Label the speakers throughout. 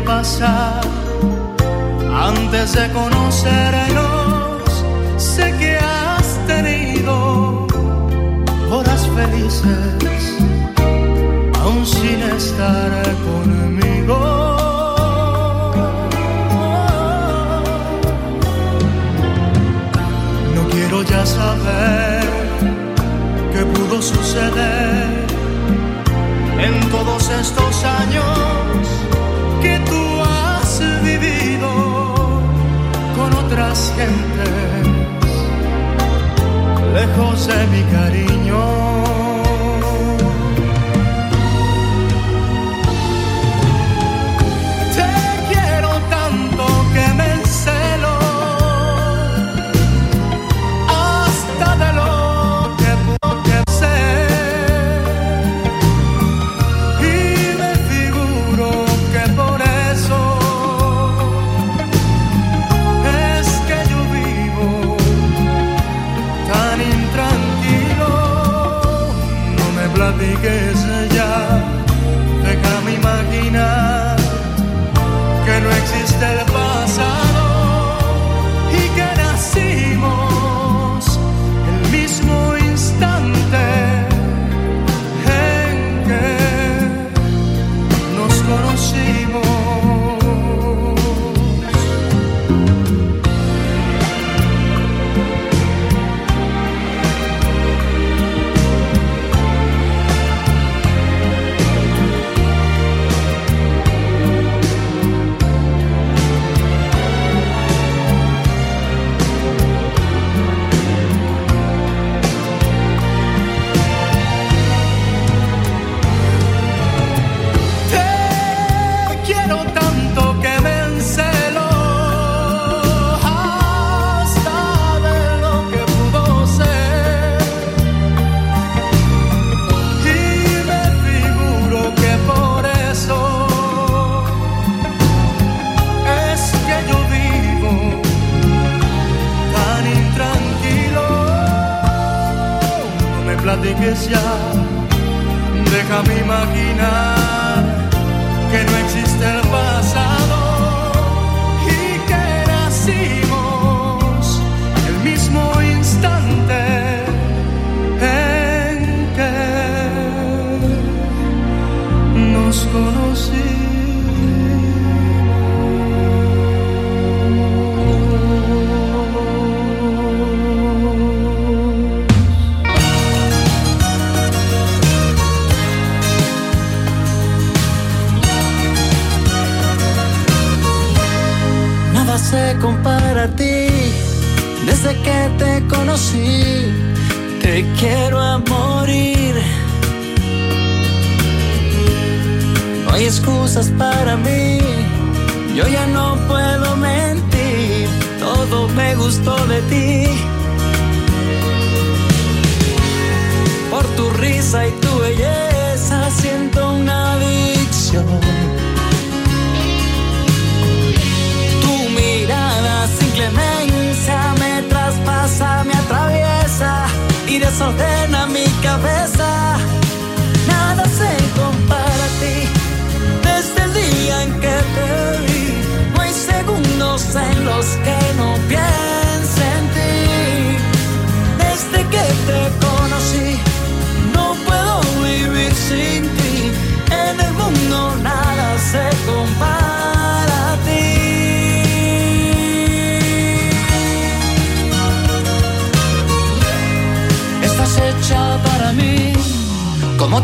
Speaker 1: pasar antes de conocernos. Sé que has tenido horas felices, aún sin estar conmigo. No quiero ya saber qué pudo suceder en todos estos años gentes, lejos de mi cariño.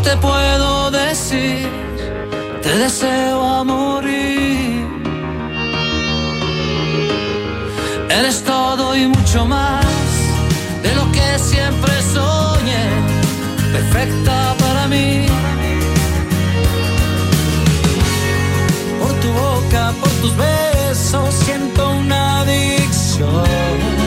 Speaker 1: Te puedo
Speaker 2: decir, te deseo a morir. Eres todo y mucho más de lo que siempre soñé, perfecta para mí. Por tu boca, por tus besos, siento una adicción.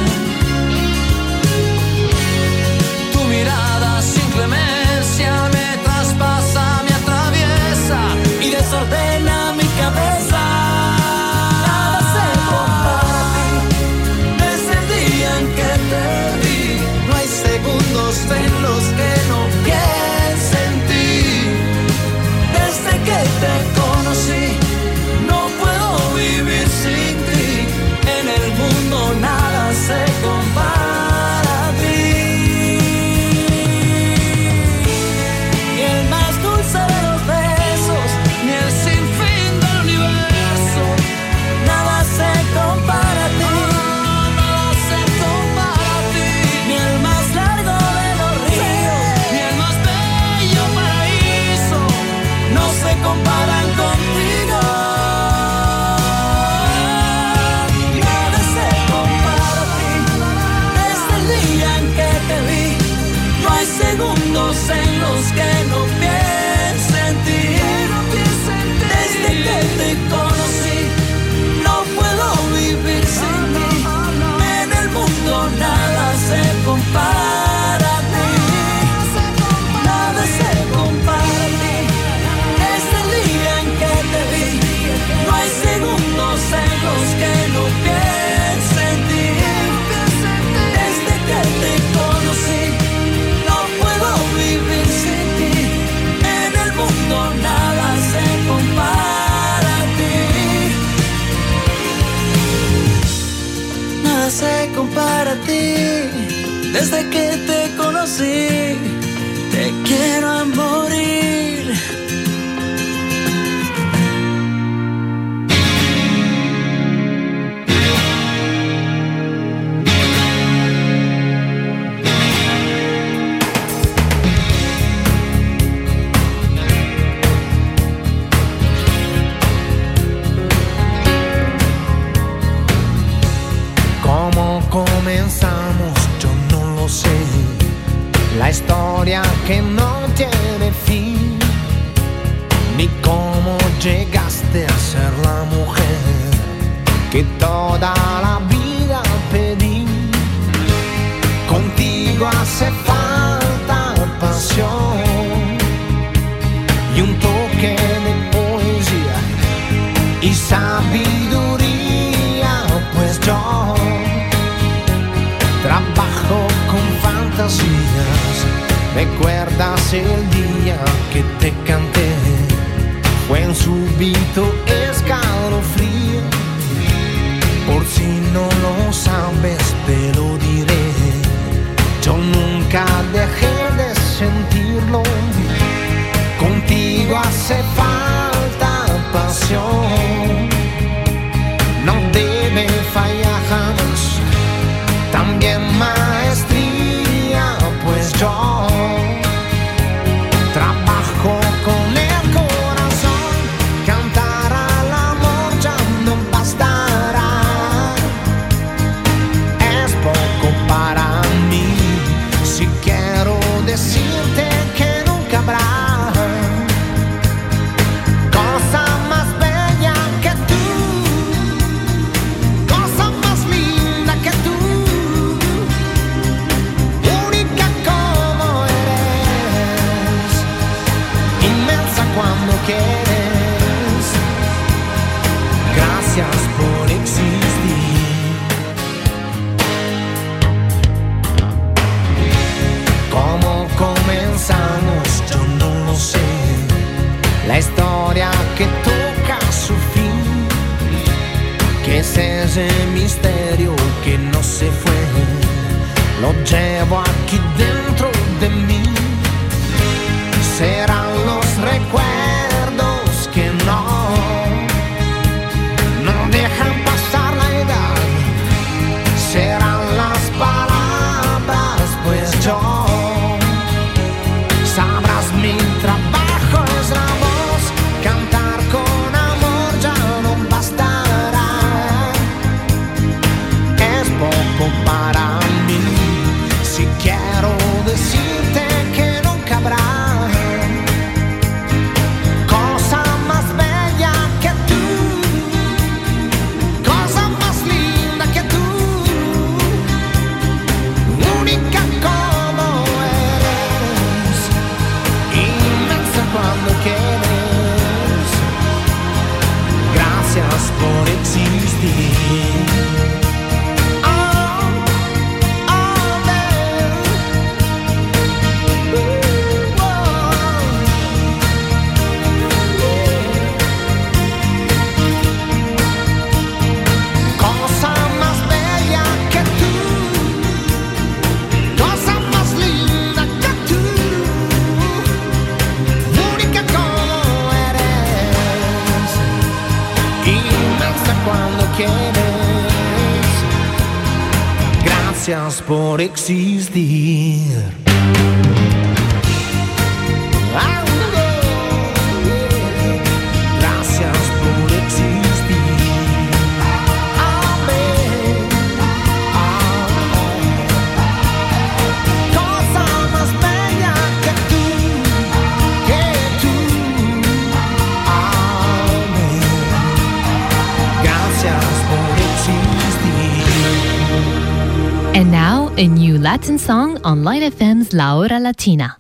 Speaker 3: Quiero
Speaker 4: viver. For ik zie. Latin song on Light FM's La Hora Latina.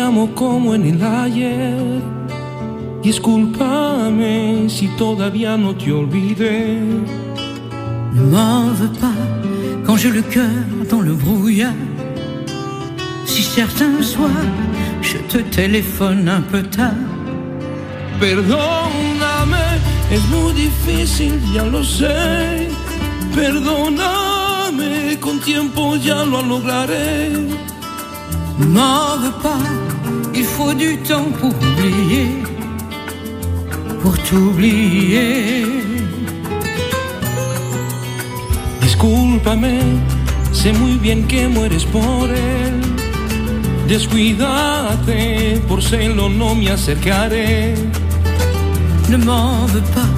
Speaker 5: Amo como en el ayer. Discúlpame si todavía no te olvidé.
Speaker 6: Ne m'en veux pas quand j'ai le cœur dans le brouillard. Si certains soirs je te téléphone un peu tard.
Speaker 5: Perdóname, es muy difícil, ya lo sé. Perdóname, con tiempo ya lo lograré.
Speaker 6: Ne m'en veux pas, faut du temps pour oublier. Pour t'oublier.
Speaker 5: Discúlpame, sé muy bien que mueres por él. Descuídate, por celo no me acercaré.
Speaker 6: Ne m'en veux pas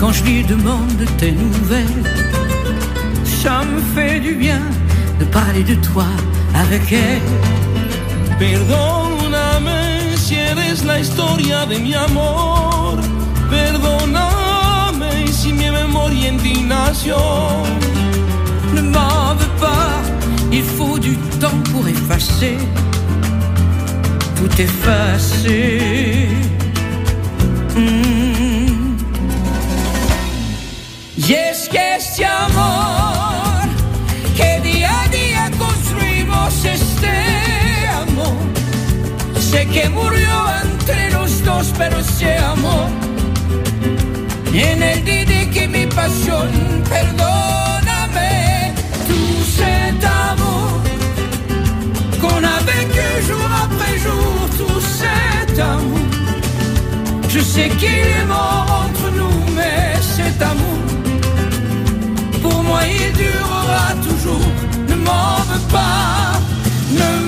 Speaker 6: quand je lui demande tes nouvelles. Ça me fait du bien de parler de toi avec elle.
Speaker 5: Perdóname si eres la historia de mi amor. Perdóname si mi memoria en ti nació.
Speaker 6: Ne m'en veux pas, il faut du temps pour effacer. Tout effacer. Mm. Y es que este amor que murió entre los dos, pero ese amor y en el dide que mi pasión, perdóname, tout cet amour qu'on a vécu jour après jour, tout cet amour. Je sais qu'il est mort entre nous, mais cet amour, pour moi il durera toujours. Ne m'en veux pas, ne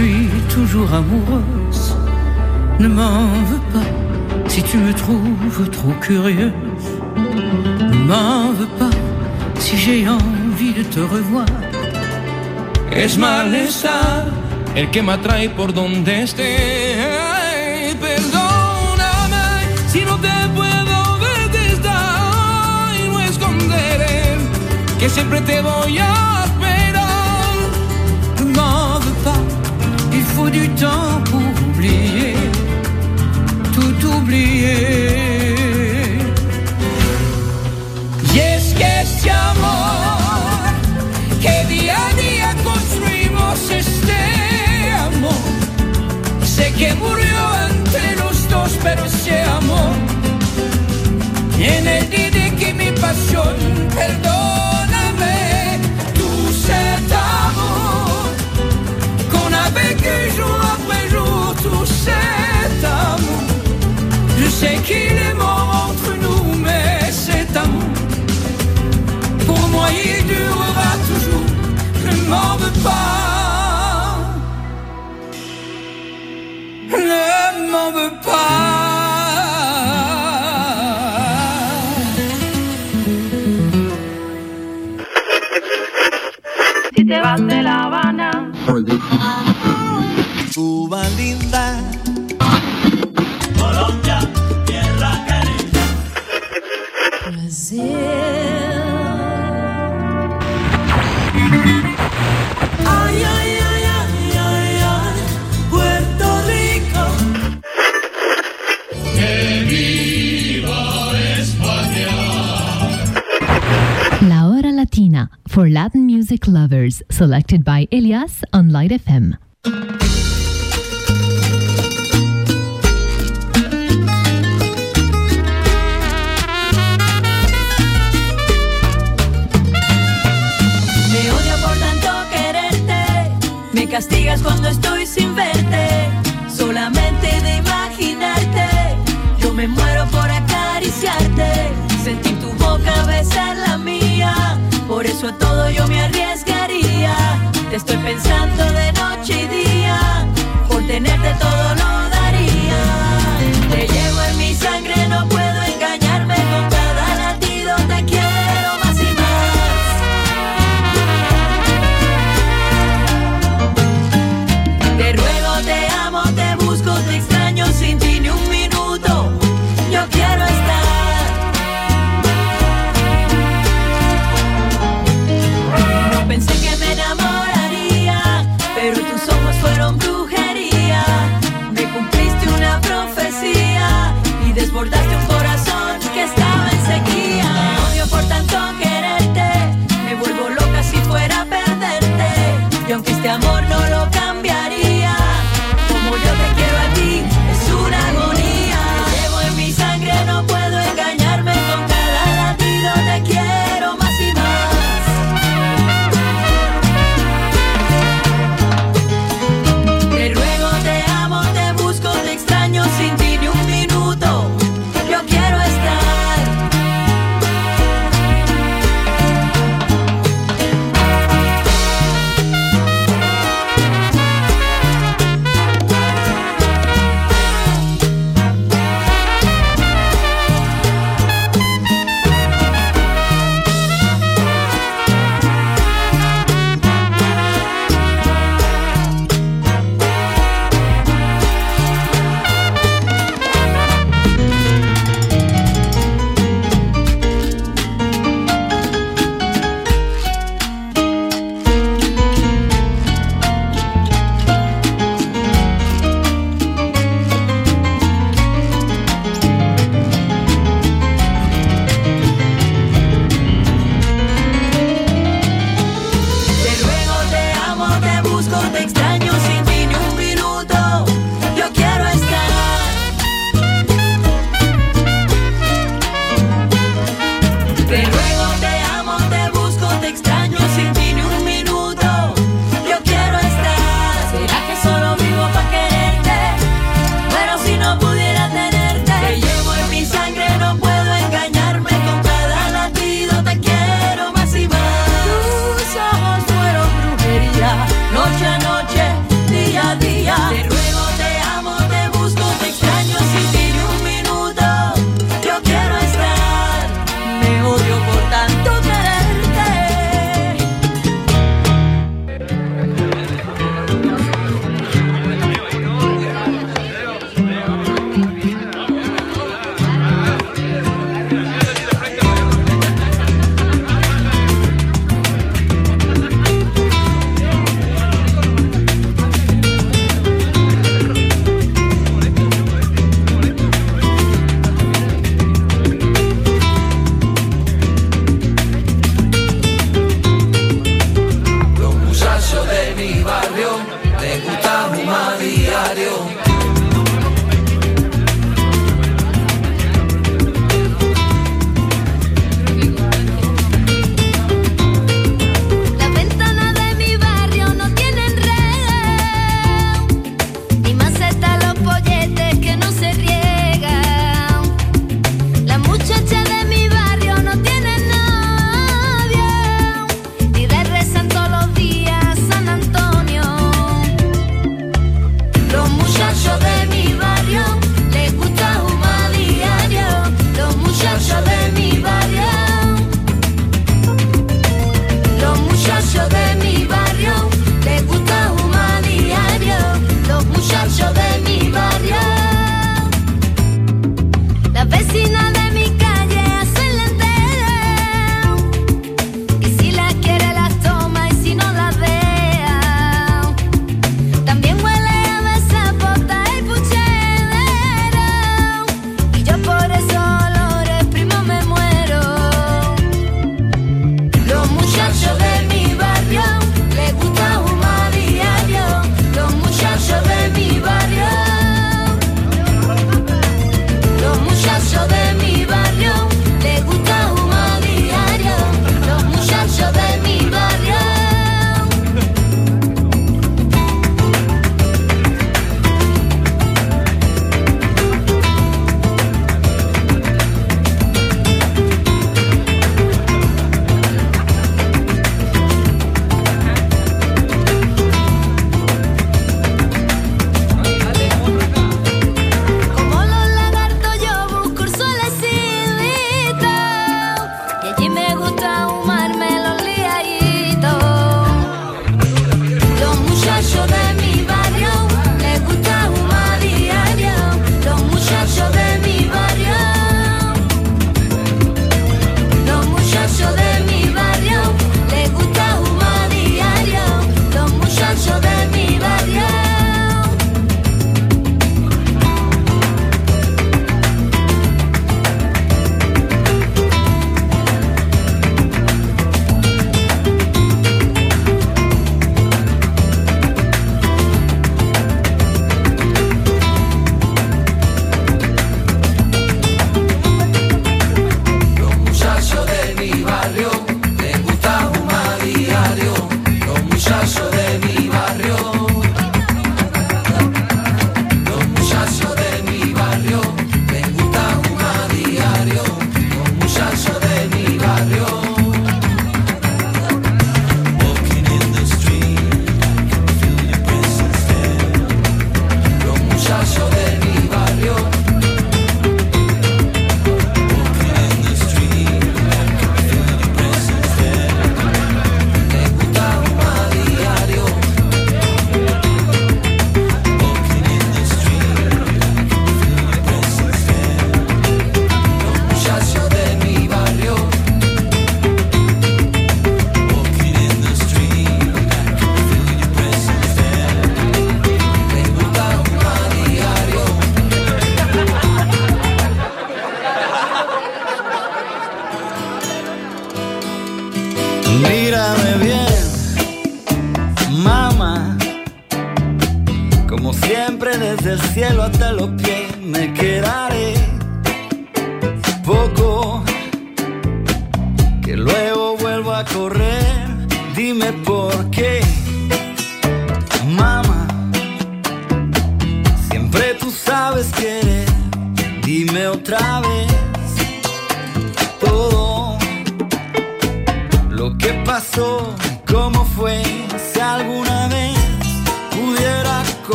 Speaker 6: suis toujours amoureuse. Ne m'en veux pas si tu me trouves trop curieuse. Ne m'en veux pas si j'ai envie de te revoir.
Speaker 5: Es malestar el que me atrae por donde esté. Perdóname si no te puedo ver desde no esconderé que siempre te voy a
Speaker 6: faut du temps pour oublier, tout oublier. Y es que este amor que día a día construimos este amor, sé que murió entre los dos, pero ese amor en el día que mi pasión, perdóname, Je sais qu'il est mort entre nous, mais cet amour, pour moi il durera toujours. Ne m'en veux pas, ne m'en veux pas.
Speaker 7: Si te vas de La Habana,
Speaker 4: Cuba linda.
Speaker 8: For Latin music lovers, selected by Elias on Light FM.
Speaker 7: me castigas cuando estoy eso a todo yo me arriesgaría, te estoy pensando de mistakes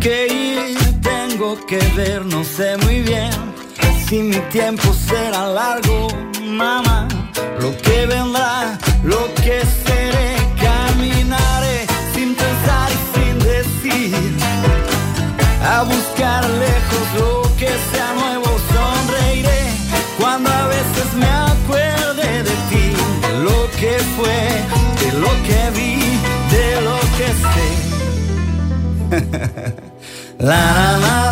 Speaker 7: que
Speaker 9: ir, tengo que ver, no sé muy bien si mi tiempo será largo, mamá. Lo que vendrá, lo que seré, caminaré sin pensar y sin decir. A buscar lejos lo que sea nuevo, sonreiré cuando a veces me acuerde de ti, de lo que fue, de lo que vi, de lo que sé. la la la.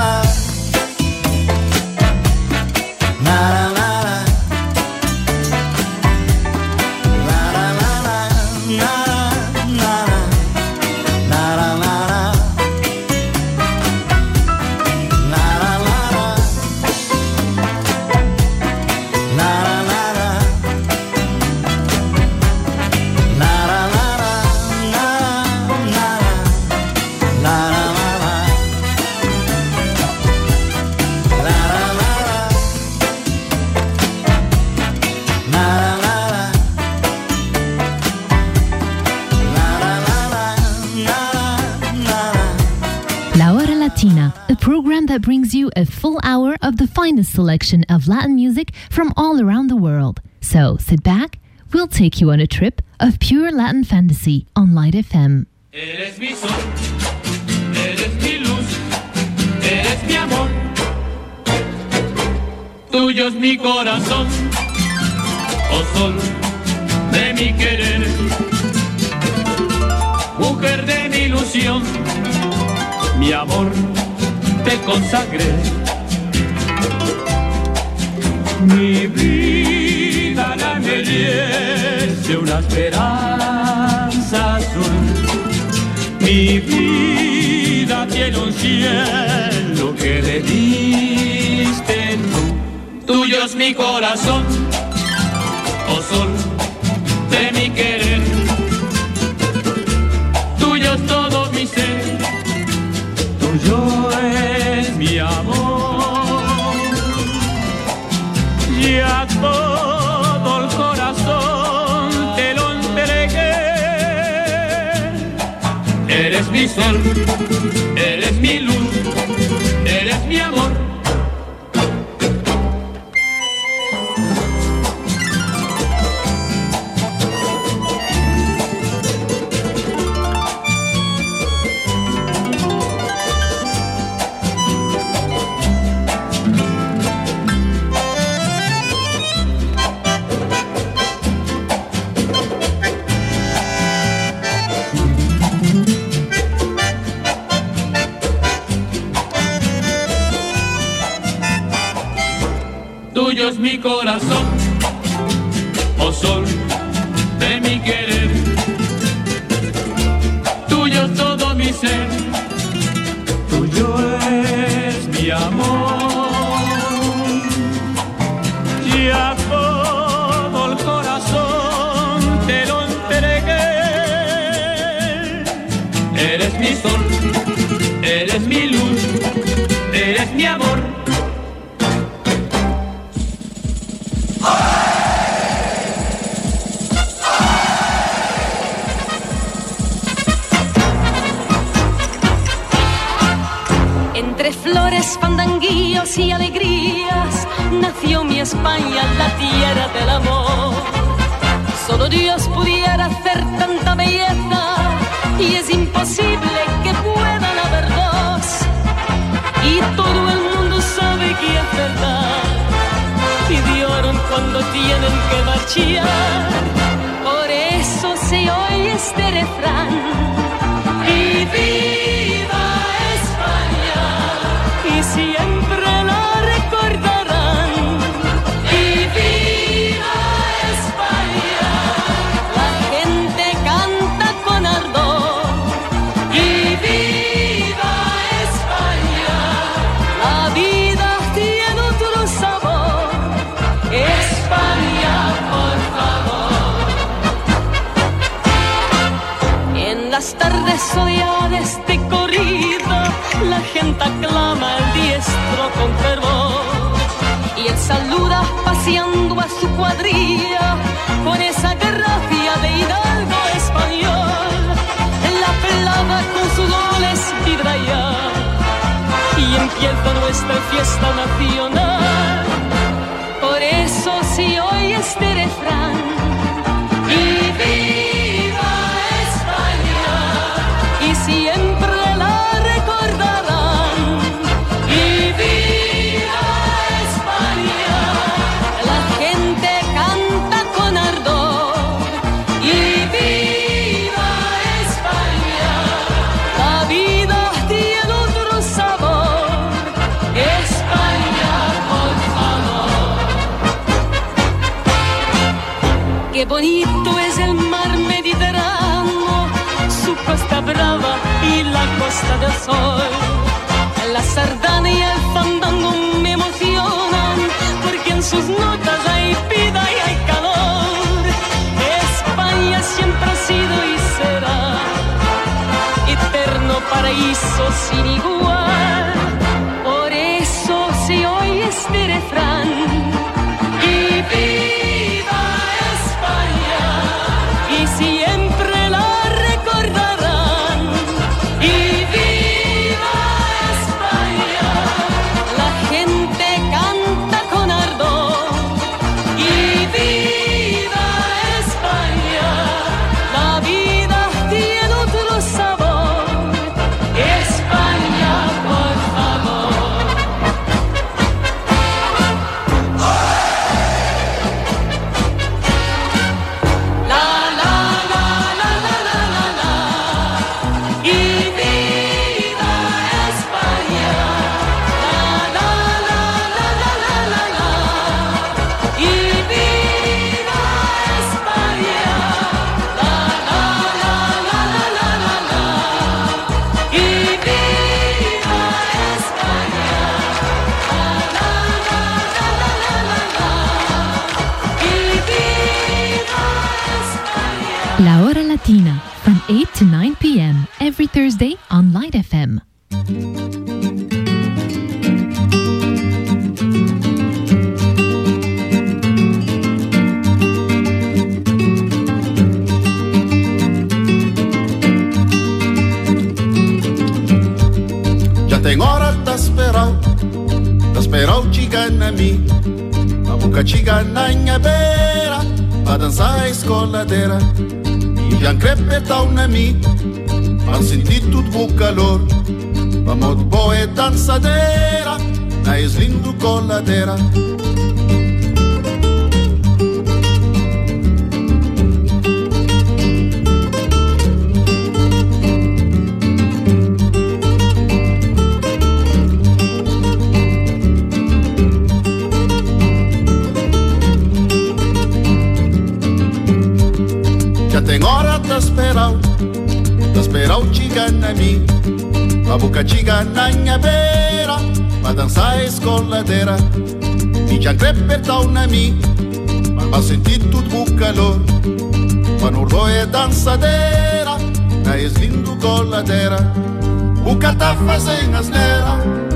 Speaker 8: finest selection of Latin music from all around the world. So sit back, we'll take you on a trip of pure Latin fantasy on Light FM.
Speaker 10: Oh mujer de mi ilusión, mi amor te consagré. Mi vida la embellece una esperanza azul. Mi vida tiene un cielo que le diste tú. Tuyo es mi corazón, oh sol de mi querer.
Speaker 11: Rizal corazón.
Speaker 12: España, la tierra del amor. Solo Dios pudiera hacer tanta belleza y es imposible que puedan haber dos. Y todo el mundo sabe que es verdad. Pidieron cuando tienen que marchar. Por eso se oye este refrán. saluda paseando a su cuadrilla con esa gracia de hidalgo español. en La pelada con su doble vibra y empieza nuestra fiesta nacional. Por eso si hoy este refrán bonito es el mar Mediterráneo, su costa brava y la costa del sol.
Speaker 13: Dasperau, Dasperau tigana mi, a boca tigana minha beira, pra dançar escoladeira, e já crepertau na mi, mas sentir tudo o calor, pra não roer dançadeira, na eslindo coladeira, o que tá fazendo asneira.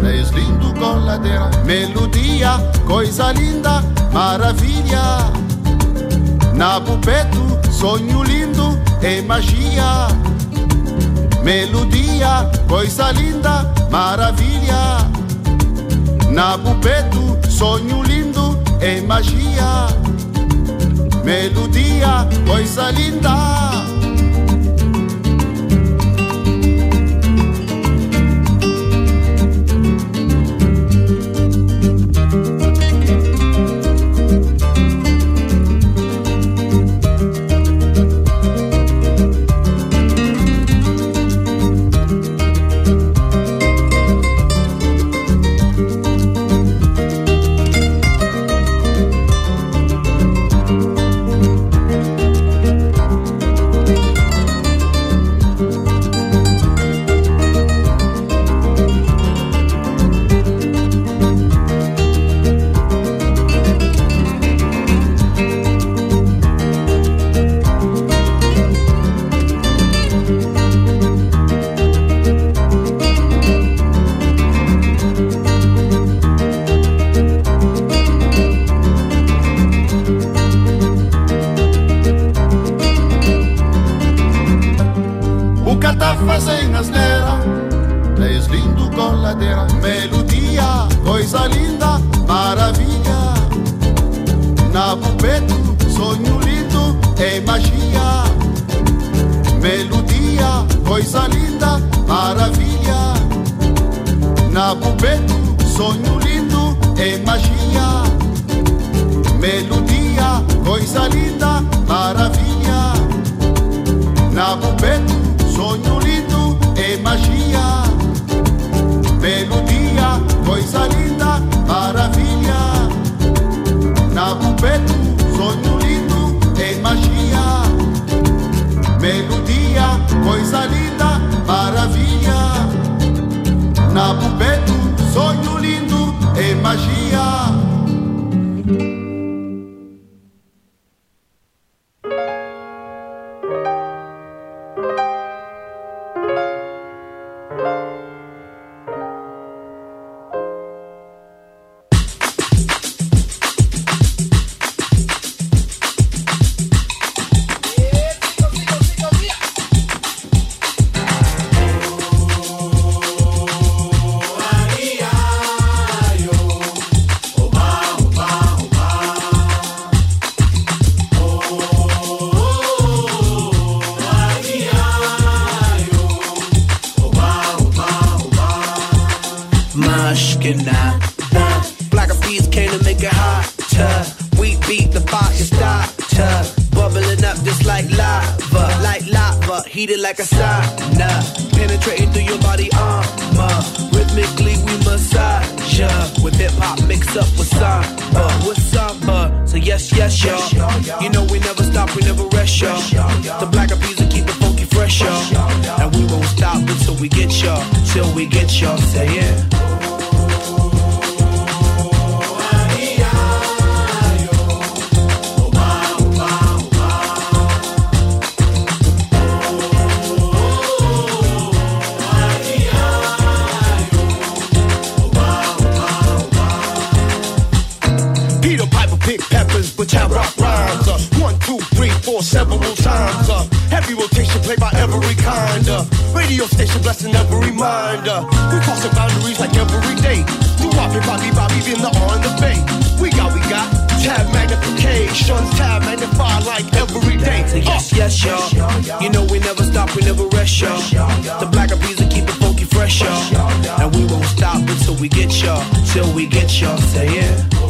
Speaker 13: na lindo coladeira, melodia, coisa linda, maravilha. Na bupeto sonho lindo e magia. Melodia, coisa linda, maravilha. Na bupeto, sonho lindo e magia. Melodia, coisa linda.
Speaker 14: You know we never stop, we never rest, y'all. The black will keep it funky fresh, y'all. And we won't stop until we get y'all. Till we get y'all. Say yeah.
Speaker 15: Radio station blessing every mind. Uh, we crossing boundaries like every day. Do Bobby, Bobby, Bobby, in the on the bay. We got, we got tab magnification, tab magnify like every day.
Speaker 16: Yes, yes, y'all. You know we never stop, we never rest, y'all. The black of music keep it funky fresh, y'all. And we won't stop until we get y'all, till we get y'all. Say yeah.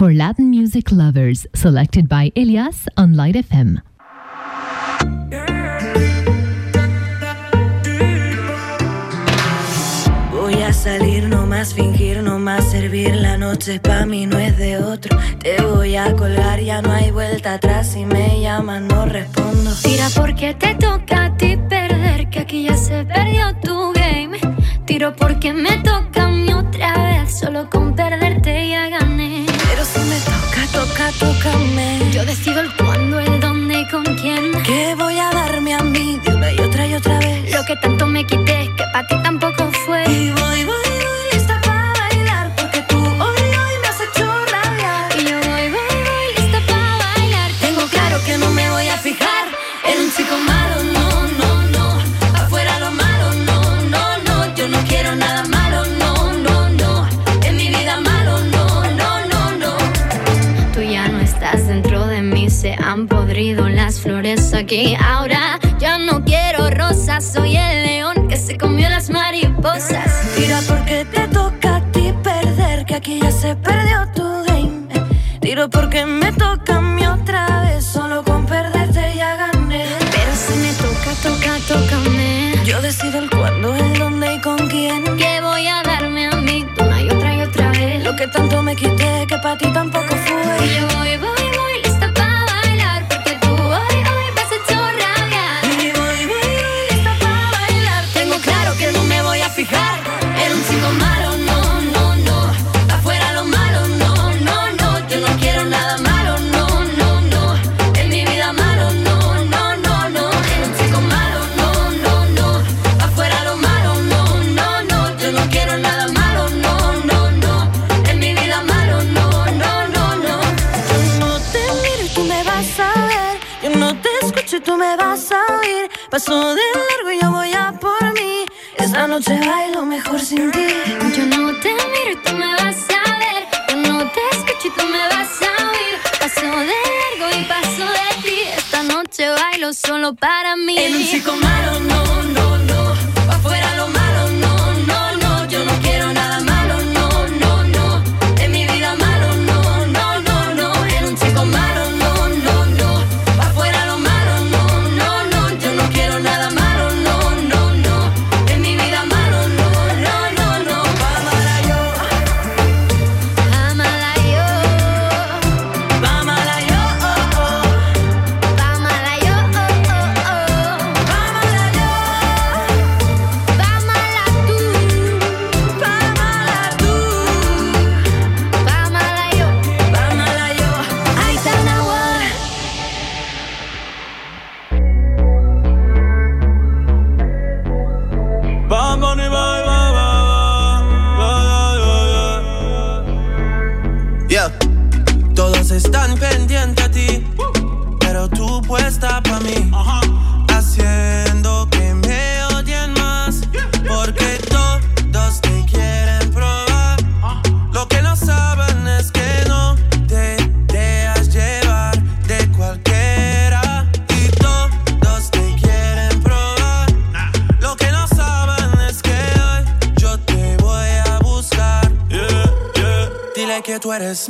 Speaker 8: For Latin music lovers, selected by Elias on Light FM.
Speaker 7: Voy a salir, no más fingir, no más servir. La noche pa' mí no es de otro. Te voy a colgar, ya no hay vuelta atrás. Si me llaman, no respondo.
Speaker 17: Tira porque te toca a ti perder, que aquí ya se perdió tu game. Tiro porque me toca a mí otra vez, solo con perderte ya gané.
Speaker 7: Tócame.
Speaker 17: Yo decido el cuándo, el dónde y con quién.
Speaker 7: Que voy a darme a mí de una y otra y otra vez.
Speaker 17: Lo que tanto me quité, que para ti tampoco fue.
Speaker 7: Y voy, voy,
Speaker 17: aquí. Ahora ya no quiero rosas, soy el león que se comió las mariposas.
Speaker 7: Tira porque te toca a ti perder, que aquí ya se perdió tu game. Tiro porque me toca a mí otra vez, solo con perderte ya gané.
Speaker 17: Pero si me toca, toca, tócame.
Speaker 7: Yo decido el cuándo, el dónde y con quién.
Speaker 17: Que voy a darme a mí una y otra y otra vez.
Speaker 7: Lo que tanto me quité, que para ti tampoco fue.
Speaker 17: Y yo voy, voy, para
Speaker 7: mí. En un chico malo,
Speaker 14: eres